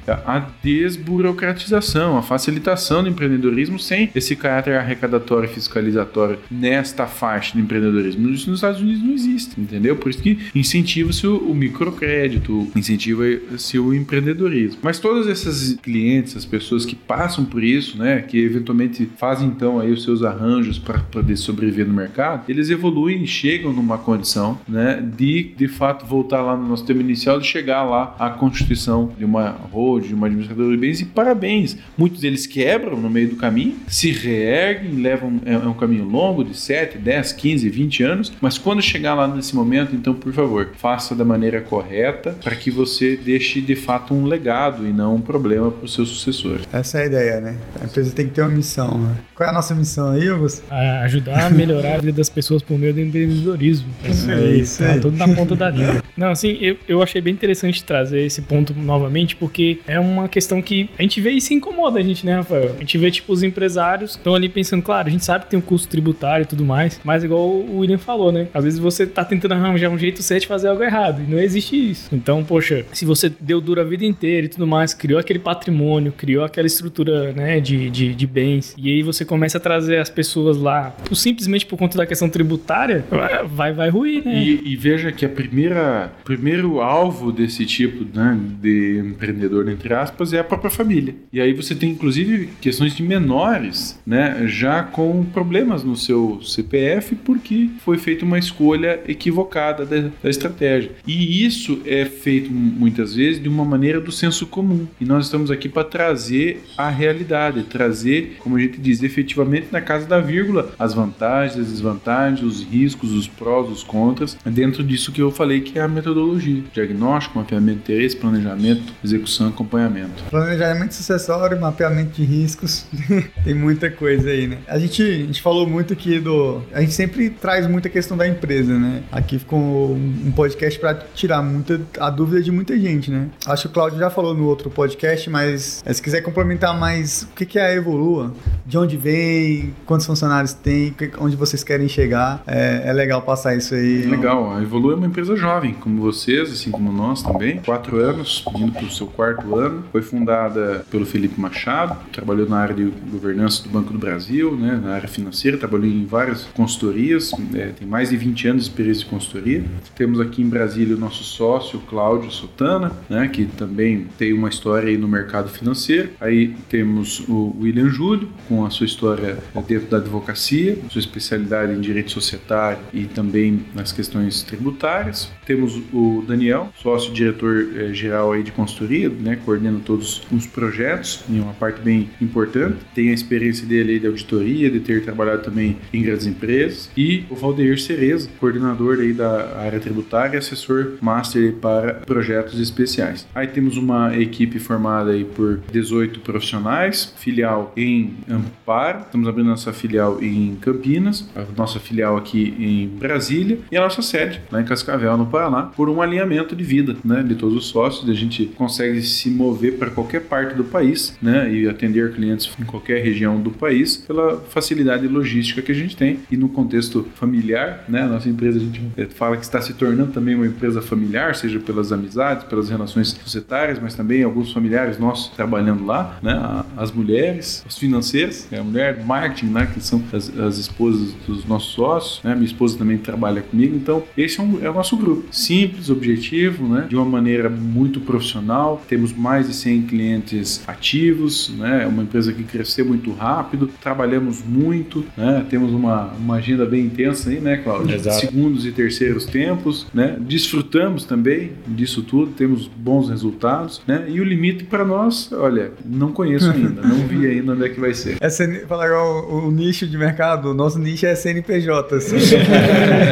A desburocratização, a facilitação do empreendedorismo sem esse caráter arrecadatório e fiscalizatório nesta faixa do empreendedorismo. Isso nos Estados Unidos não existe, entendeu? Por isso que incentiva-se o microcrédito, incentiva-se o empreendedorismo. Mas todas essas clientes, as pessoas que passam por isso, né, que eventualmente fazem então aí os seus arranjos para poder sobreviver no mercado, eles evoluem e chegam numa condição, né, de de fato voltar lá no nosso tema inicial, de chegar lá à constituição de uma de uma administradora de bens e parabéns. Muitos deles quebram no meio do caminho, se reerguem, levam é, é um caminho longo de 7, 10, 15, 20 anos, mas quando chegar lá nesse momento, então por favor, faça da maneira correta para que você deixe de fato um legado e não um problema para os seus sucessores. Essa é a ideia, né? A empresa tem que ter uma missão. Né? Qual é a nossa missão aí, Augusto? ajudar a melhorar a vida das pessoas por meio do empreendedorismo. É isso aí. Isso tá tudo na ponta da língua. Não, assim, eu, eu achei bem interessante trazer esse ponto novamente, porque é uma questão que a gente vê e se incomoda a gente, né, Rafael? A gente vê, tipo, os empresários estão ali pensando, claro, a gente sabe que tem um custo tributário e tudo mais, mas igual o William falou, né? Às vezes você tá tentando arranjar um jeito certo de fazer algo errado, e não existe isso. Então, poxa, se você deu duro a vida inteira e tudo mais, criou aquele patrimônio, criou aquela estrutura, né, de, de, de bens, e aí você começa a trazer as pessoas lá, simplesmente por conta da questão tributária, vai, vai ruir, né? E, e veja que a primeira, primeiro alvo desse tipo né, de empreendedor, entre aspas, é a própria família. E aí você tem, inclusive, questões de menores, né, já com problemas no seu CPF, porque foi feita uma escolha equivocada da, da estratégia. E isso é feito muitas vezes de uma maneira do senso comum. E nós estamos aqui para trazer a realidade, trazer, como a gente diz, efetivamente na casa da vírgula, as vantagens, as desvantagens, os riscos, os prós, os contras, dentro disso que eu falei que é a metodologia: diagnóstico, mapeamento de interesse, planejamento, execução, acompanhamento. Planejamento sucessório, mapeamento de riscos, tem muita coisa aí, né? A gente, a gente falou muito aqui do. A gente sempre traz muita questão da empresa, né? Aqui ficou um podcast para tirar muita a dúvida de muita gente, né? Acho que o Claudio já falou no outro podcast, mas se quiser complementar mais o que é a Evolua, de onde vem, quantos funcionários tem, onde vocês querem chegar, é, é legal passar isso aí. Legal, a Evolua é uma empresa jovem, como vocês, assim como nós também. Quatro anos, indo para o seu quarto ano. Foi fundada pelo Felipe Machado, trabalhou na área de governança do Banco do Brasil, né, na área financeira, trabalhou em várias consultorias, é, tem mais de 20 anos de experiência de consultoria. Temos aqui em Brasília o nosso sócio, Cláudio Sotana, né, que também tem uma história no mercado financeiro. Aí temos o William Júlio, com a sua história dentro da advocacia, sua especialidade em direito societário e também nas questões tributárias. Temos o Daniel, sócio diretor eh, geral aí de consultoria, né, coordena todos os projetos em uma parte bem importante. Tem a experiência dele aí de auditoria, de ter trabalhado também em grandes empresas. E o Valdeir Cereza, coordenador aí da área tributária, assessor master para projetos especiais. Aí temos uma equipe formada aí por 18 profissionais, filial em Amparo, estamos abrindo nossa filial em Campinas, a nossa filial aqui em Brasília e a nossa sede lá em Cascavel, no Paraná, por um alinhamento de vida, né, de todos os sócios, a gente consegue se mover para qualquer parte do país, né, e atender clientes em qualquer região do país pela facilidade logística que a gente tem. E no contexto familiar, né, nossa empresa a gente fala que está se tornando também uma empresa familiar, seja pelas amizades, pelas relações societárias, mas também alguns familiares nossos trabalhando lá, né, as mulheres, os financeiros, é a mulher marketing, né, que são as, as esposas dos nossos sócios, né, minha esposa também trabalha comigo, então esse é, um, é o nosso grupo, simples, objetivo, né, de uma maneira muito profissional, temos mais de 100 clientes ativos, né, é uma empresa que cresceu muito rápido, trabalhamos muito, né, temos uma, uma agenda bem intensa aí, né, Cláudio? Exato. Segundos e terceiros tempos, né, desfrutamos também disso tudo, temos bons resultados, né, e o limite para nós, olha, não conheço ainda, não vi ainda onde é que vai ser. É CN... Falar o, o nicho de mercado, o nosso nicho é CNPJ. Assim.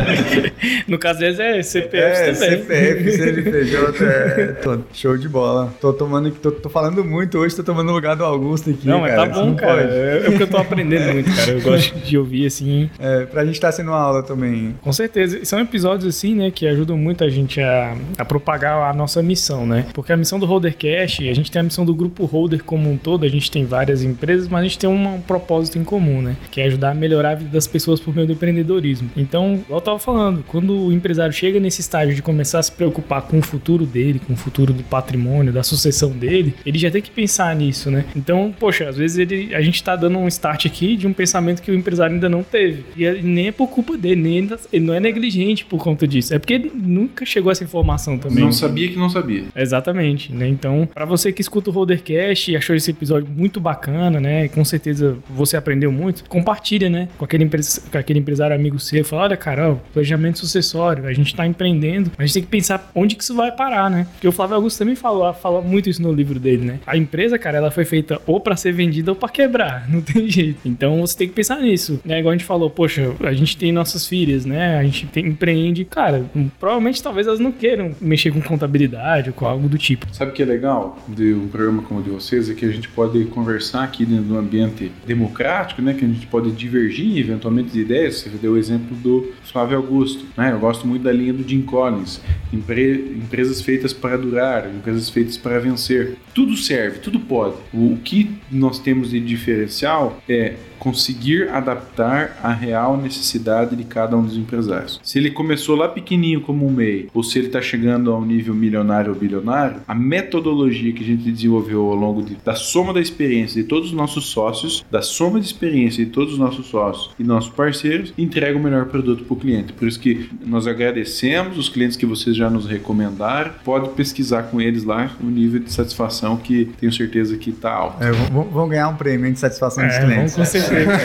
no caso deles é CPF é, também. CPF, CNPJ, é tô, show de bola. Tô tomando, tô, tô falando muito hoje, tô tomando o lugar do Augusto aqui. Não, mas cara, tá bom, cara. É, é porque eu tô aprendendo muito, cara. Eu gosto de ouvir assim. É, pra gente tá sendo uma aula também. Com certeza. São episódios assim, né, que ajudam muito a gente a, a propagar a nossa missão, né? Porque a missão do Holdercast, a gente tem a missão do grupo Holder como um todo, a gente tem várias empresas, mas a gente tem um propósito em comum, né? Que é ajudar a melhorar a vida das pessoas por meio do empreendedorismo. Então, igual eu tava falando, quando o empresário chega nesse estágio de começar a se preocupar com o futuro dele, com o futuro do patrimônio, da, su sucessão dele, ele já tem que pensar nisso, né? Então, poxa, às vezes ele, a gente tá dando um start aqui de um pensamento que o empresário ainda não teve. E nem é por culpa dele, nem ele não é negligente por conta disso. É porque ele nunca chegou a essa informação também. Não sabia que não sabia. Exatamente, né? Então, para você que escuta o Rodercast e achou esse episódio muito bacana, né? Com certeza você aprendeu muito, compartilha, né? Com aquele, com aquele empresário amigo seu. Fala, olha, cara, ó, planejamento sucessório, a gente tá empreendendo, a gente tem que pensar onde que isso vai parar, né? Porque o Flávio Augusto também falou, fala muito isso no livro dele, né? A empresa, cara, ela foi feita ou para ser vendida ou para quebrar, não tem jeito. Então você tem que pensar nisso, né? Igual a gente falou, poxa, a gente tem nossas filhas, né? A gente tem, empreende, cara, provavelmente talvez elas não queiram mexer com contabilidade ou com algo do tipo. Sabe o que é legal de um programa como o de vocês? É que a gente pode conversar aqui dentro de um ambiente democrático, né? Que a gente pode divergir eventualmente de ideias. Você deu o exemplo do Flávio Augusto, né? Eu gosto muito da linha do Jim Collins. Empre empresas feitas para durar, empresas feitas para vencer. Tudo serve, tudo pode. O que nós temos de diferencial é conseguir adaptar a real necessidade de cada um dos empresários. Se ele começou lá pequenininho como um MEI, ou se ele está chegando ao nível milionário ou bilionário, a metodologia que a gente desenvolveu ao longo de, da soma da experiência de todos os nossos sócios, da soma de experiência de todos os nossos sócios e nossos parceiros, entrega o melhor produto para o cliente. Por isso que nós agradecemos os clientes que vocês já nos recomendaram. Pode pesquisar com eles lá o nível de satisfação que tenho certeza que está alto. É, vão ganhar um prêmio de satisfação dos é, clientes. Com certeza.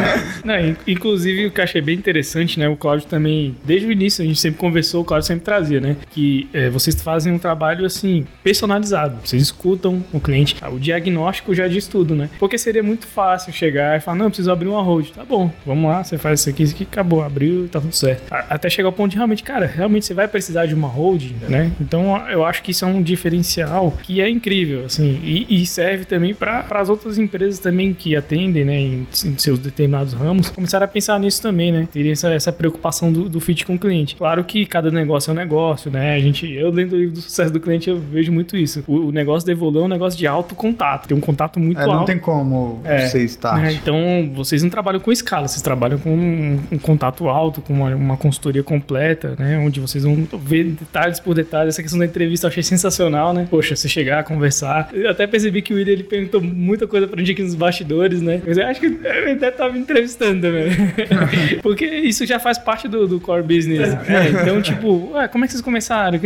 Não, inclusive, o que eu achei bem interessante, né? O Cláudio também, desde o início, a gente sempre conversou, o Cláudio sempre trazia, né? Que é, vocês fazem um trabalho, assim, personalizado. Vocês escutam o cliente. O diagnóstico já diz tudo, né? Porque seria muito fácil chegar e falar, não, preciso abrir uma road. Tá bom, vamos lá, você faz isso aqui, isso aqui, acabou, abriu, tá tudo certo. Até chegar ao ponto de realmente, cara, realmente você vai precisar de uma hold, né? Então, eu acho que isso é um diferencial que é incrível, assim, e, e serve também para as outras empresas também que atendem, né? em, em, seus determinados ramos, começaram a pensar nisso também, né? Teria essa, essa preocupação do, do, fit com o cliente. Claro que cada negócio é um negócio, né? A gente, eu dentro do livro do sucesso do cliente, eu vejo muito isso. O, o negócio da Evolão é um negócio de alto contato, tem um contato muito é, alto. Não tem como é, você estar. É, então, vocês não trabalham com escala, vocês trabalham com um, um contato alto, com uma, uma, consultoria completa, né? Onde vocês vão ver detalhes por detalhes. Essa questão da entrevista eu achei sensacional, né? Poxa, você chegar, conversar. Eu até percebi que o William ele perguntou muita coisa pra gente aqui nos bastidores, né? Mas eu acho que ele deve estar me entrevistando também. Porque isso já faz parte do, do core business. É, então, tipo, ué, como é que vocês começaram?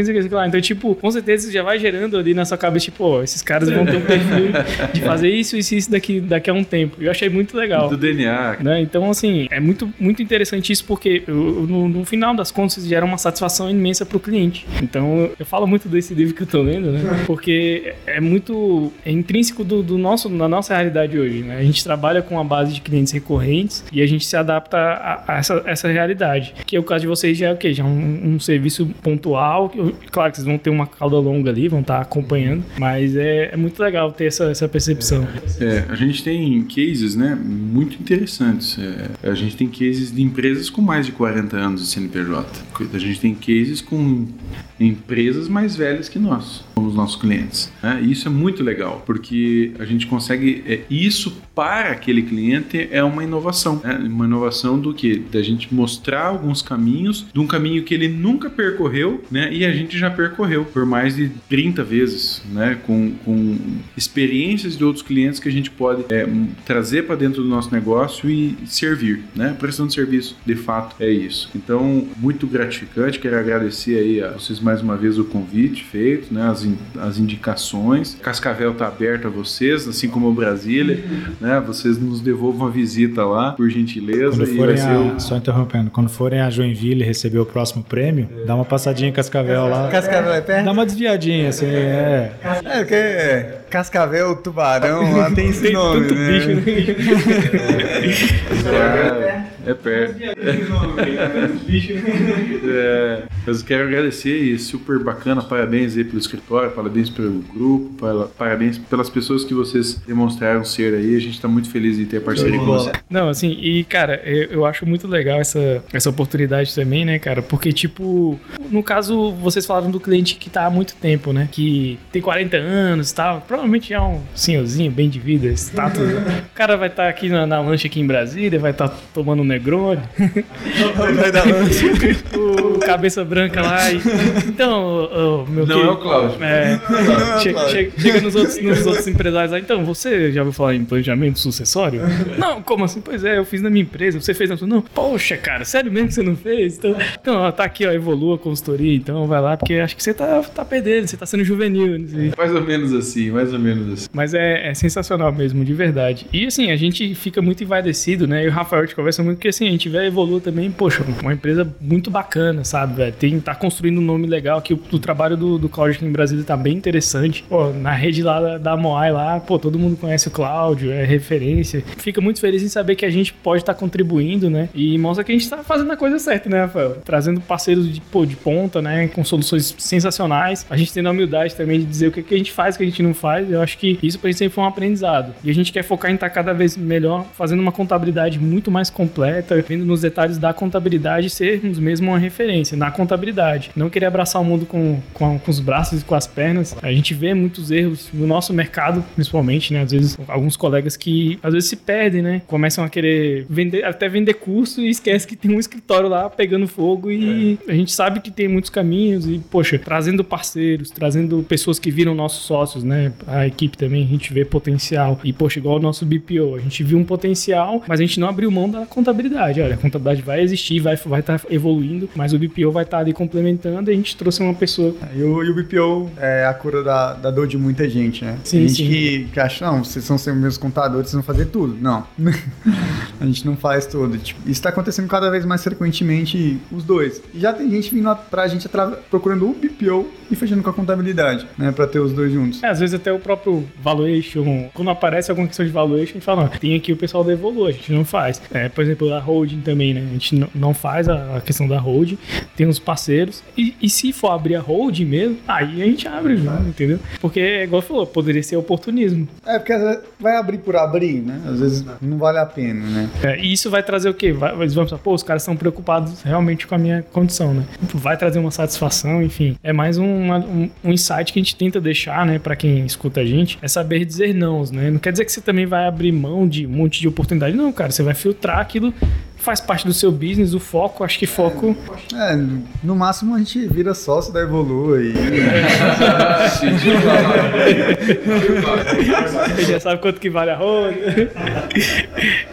Então, tipo, com certeza já vai gerando ali na sua cabeça, tipo, ó, esses caras vão ter um perfil de fazer isso, isso e isso daqui, daqui a um tempo. Eu achei muito legal. Do DNA. Né? Então, assim, é muito, muito interessante isso porque eu, no, no, final das contas gera uma satisfação imensa pro cliente. Então, eu falo muito desse livro que eu tô lendo, né? Porque é muito é intrínseco do, do nosso, da nossa realidade hoje, né? A gente trabalha com a base de clientes recorrentes e a gente se adapta a, a essa, essa realidade. Que é o caso de vocês já é o quê? Já é um, um serviço pontual. Claro que vocês vão ter uma cauda longa ali, vão estar acompanhando, mas é, é muito legal ter essa, essa percepção. É, a gente tem cases, né, muito interessantes. É, a gente tem cases de empresas com mais de 40 anos de CNPJ. A gente tem cases com empresas mais velhas que nós, como os nossos clientes. Né? E isso é muito legal, porque a gente consegue. É, isso para aquele cliente é uma inovação. Né? Uma inovação do que? Da gente mostrar alguns caminhos, de um caminho que ele nunca percorreu, né? E a gente já percorreu por mais de 30 vezes, né? Com, com experiências de outros clientes que a gente pode é, trazer para dentro do nosso negócio e servir, né? Prestação de serviço, de fato, é isso. Então, muito gratificante. Quero agradecer aí a vocês mais uma vez o convite feito, né? As, as indicações. Cascavel está aberto a vocês, assim como o Brasília, né? Vocês nos devolvam uma visita lá, por gentileza. Quando forem a, Só interrompendo, quando forem a Joinville receber o próximo prêmio, é. dá uma passadinha em Cascavel lá. Cascavel é perto? Dá uma desviadinha, assim, é. É, porque é, Cascavel, Tubarão, lá tem esse tem nome, né? Bicho, né? É perto. é, mas quero agradecer e super bacana. Parabéns aí pelo escritório, parabéns pelo grupo, parabéns pelas pessoas que vocês demonstraram ser aí. A gente está muito feliz de ter parceria com você. Não, assim, e cara, eu, eu, acho muito legal essa, essa oportunidade também, né, cara? Porque, tipo, no caso, vocês falaram do cliente que tá há muito tempo, né? Que tem 40 anos e tal. Provavelmente já é um senhorzinho bem de vida, status. o cara vai estar tá aqui na, na lancha aqui em Brasília, vai estar tá tomando um Negroni. Vai dar lanche. o cabeça branca lá e. Então, meu Não que- é o Cláudio. É, chega, chega- chega nos, outros, nos outros empresários lá, então, você já ouviu falar em planejamento sucessório? Não, como assim? Pois é, eu fiz na minha empresa, você fez na sua. Não, poxa, cara, sério mesmo que você não fez? Então, então ó, tá aqui, ó, evolua a consultoria, então vai lá, porque acho que você tá, tá perdendo, você tá sendo juvenil. não sei. Mais ou menos assim, mais ou menos assim. Mas é, é sensacional mesmo, de verdade. E assim, a gente fica muito envaidecido, né? E o Rafael gente conversa muito, porque assim, a gente vê a Evolua também, poxa, uma empresa muito bacana, sabe, velho? Tem, tá construindo um nome legal aqui. O, o trabalho do, do Cláudio aqui em Brasília tá bem interessante. Pô, na rede lá da, da Moai lá, pô, todo mundo conhece o Cláudio, é referência. Fica muito feliz em saber que a gente pode estar contribuindo, né? E mostra que a gente tá fazendo a coisa certa, né, Rafael? Trazendo parceiros de, pô, de ponta, né? Com soluções sensacionais. A gente tendo a humildade também de dizer o que, que a gente faz, o que a gente não faz. Eu acho que isso pra gente sempre foi um aprendizado. E a gente quer focar em estar cada vez melhor, fazendo uma contabilidade muito mais completa, vendo nos detalhes da contabilidade, sermos mesmo uma referência na contabilidade. Não querer abraçar o mundo com, com, com os braços e com as pernas. A gente vê muitos erros no nosso mercado, principalmente, né? Às vezes, alguns colegas que às vezes se perdem, né? Começam a querer vender, até vender curso e esquece que tem um escritório lá pegando fogo e a gente sabe que tem muitos caminhos e, poxa, trazendo parceiros, trazendo pessoas que viram nossos sócios, né? A equipe também, a gente vê potencial. E, poxa, igual o nosso BPO, a gente viu um potencial, mas a gente não abriu mão da contabilidade. Olha, a contabilidade vai existir, vai estar vai tá evoluindo, mas o BPO vai estar ali complementando e a gente trouxe uma pessoa E o, e o BPO é a cura da, da dor de muita gente, né? Sim, Tem gente sim. Que, que acha, não, vocês são sempre meus contadores, vocês vão fazer tudo. Não. a gente não faz tudo. Tipo, isso tá acontecendo cada vez mais frequentemente, os dois. E já tem gente vindo pra gente procurando o BPO e fechando com a contabilidade, né? Pra ter os dois juntos. É, às vezes até o próprio valuation, quando aparece alguma questão de valuation, a gente fala, tem aqui o pessoal da Evolu, a gente não faz. É, por exemplo, a holding também, né? A gente não- faz a, questão da holding, tem os parceiros. E, e se for abrir a holding mesmo, aí a gente abre, entendeu? Porque, igual você falou, poderia ser oportunismo. É, porque vai abrir por abrir, né? Às vezes não vale a pena, né? É, e isso vai trazer o quê? Vai, eles vão pensar, pô, os caras estão preocupados realmente com a minha condição, né? Vai trazer uma satisfação, enfim. É mais um, uma- um, um insight que a gente tenta deixar, né, pra quem escuta a gente, é saber dizer não, né? Não quer dizer que você também vai abrir mão de um monte de oportunidade, não, cara. Você vai filtrar aquilo, faz parte do seu business, o foco, acho que foco. É, no máximo a gente vira sócio da Evolua e. Você já sabe quanto que vale a roda.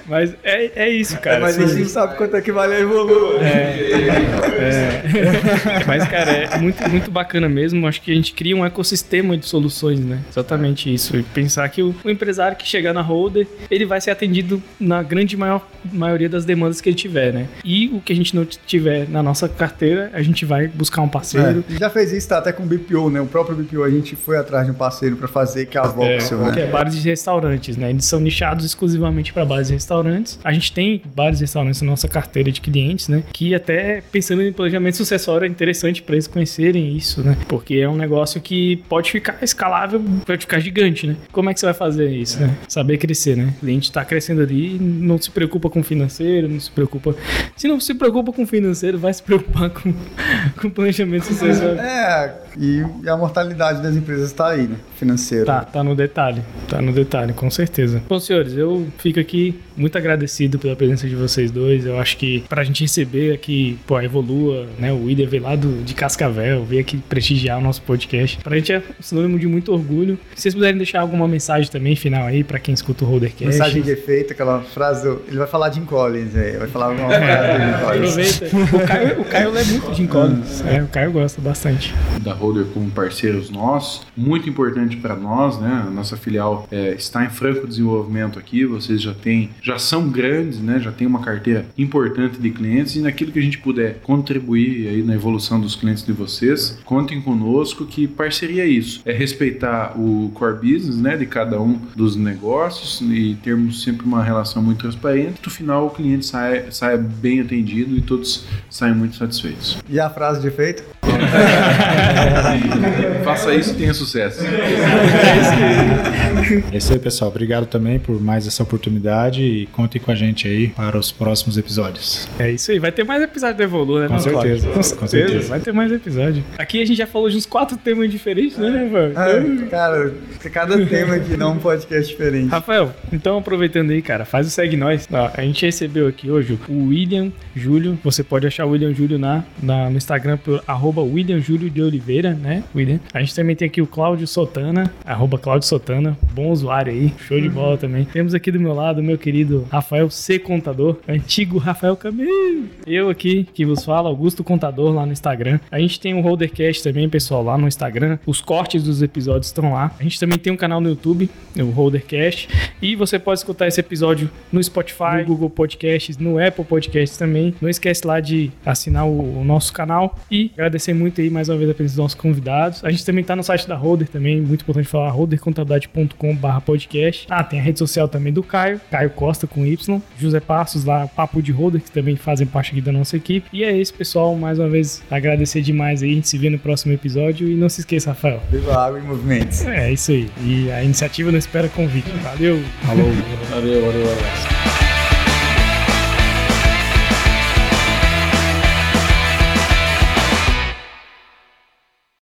Mas é, é isso, cara. Mas a Assim, gente não sabe quanto é que vale a Evolua. É. Mas, cara, é muito, muito bacana mesmo. Acho que a gente cria um ecossistema de soluções, né? Exatamente isso. E pensar que o, o empresário que chegar na holder, ele vai ser atendido na grande maior, maioria das demandas que ele tiver, né? E o que a gente não tiver na nossa carteira, a gente vai buscar um parceiro. É, já fez isso tá, até com o BPO, né? O próprio BPO a gente foi atrás de um parceiro pra fazer, que é a Voxel, É, que né? é bares de restaurantes, né? Eles são nichados exclusivamente para bares e restaurantes. A gente tem bares e restaurantes na nossa carteira de clientes, né? Que até pensando em planejamento sucessório é interessante para eles conhecerem isso, né? Porque é um negócio que pode ficar escalável, pode ficar gigante, né? Como é que você vai fazer isso, né? Saber crescer, né? O cliente está crescendo ali, não se preocupa com o financeiro, não se preocupa. Se não se preocupa com o financeiro, vai se preocupar com, com o planejamento sucessório. É, e, a mortalidade das empresas tá aí, né? Financeira. Tá, tá no detalhe. Tá no detalhe, com certeza. Bom, senhores, eu fico aqui muito agradecido pela presença de vocês dois. Eu acho que pra gente receber aqui, pô, a Evolua, né? O Ida veio lá do, de Cascavel, veio aqui prestigiar o nosso podcast. Pra gente é sinônimo de muito orgulho. Se vocês puderem deixar alguma mensagem também final aí pra quem escuta o Rodercast. Mensagem de efeito, aquela frase. do- Ele vai falar de Collins aí, vai falar alguma Jim Collins. Aproveita. O Caio, o Caio lê muito de Collins. É, o Caio gosta bastante. da Holder como parceiros nossos, muito importante para nós, né? A nossa filial é, está em franco desenvolvimento aqui, vocês já têm, já são grandes, né? Já tem uma carteira importante de clientes e naquilo que a gente puder contribuir aí na evolução dos clientes de vocês, contem conosco que parceria é isso, é respeitar o core business, né? De cada um dos negócios e termos sempre uma relação muito transparente. No final o cliente saia, saia bem atendido e todos saiam muito satisfeitos. E a frase de efeito? Faça isso e tenha sucesso. É isso aí, pessoal. Obrigado também por mais essa oportunidade e contem com a gente aí para os próximos episódios. É isso aí. Vai ter mais episódio do Evolu, né? Com não, certeza, com Com certeza. certeza. Vai ter mais episódio. Aqui a gente já falou de uns quatro temas diferentes, né, Rafael? Ah, cara, cada tema aqui dá um podcast diferente. Rafael, então aproveitando aí, cara, faz o segue nós. Ó, a gente recebeu aqui hoje o William Júlio. Você pode achar o William Júlio na, na- no Instagram por arroba William Júlio de Oliveira, né, William? A gente também tem aqui o Cláudio Sotana, arroba Cláudio Sotana, bom usuário aí, show de bola também. Temos aqui do meu lado o meu querido Rafael C. Contador, antigo Rafael Camilo. Eu aqui, que vos fala, Augusto Contador lá no Instagram. A gente tem o Holdercast também, pessoal, lá no Instagram. Os cortes dos episódios estão lá. A gente também tem um canal no YouTube, o Holdercast. E você pode escutar esse episódio no Spotify, no Google Podcasts, no Apple Podcasts também. Não esquece lá de assinar o, o nosso canal. E agradecer muito aí mais uma vez a presença dos nossos convidados. A gente também tá no site da Holder também, muito importante falar, holdercontabilidade.com.br podcast. Ah, tem a rede social também do Caio, Caio Costa com Y. José Passos lá, Papo de Holder, que também fazem parte aqui da nossa equipe. E é isso, pessoal. Mais uma vez, agradecer demais aí. A gente se vê no próximo episódio. E não se esqueça, Rafael. Viva água e movimentos. É isso aí. E a iniciativa não espera convite. Valeu. Falou. Valeu, valeu, valeu.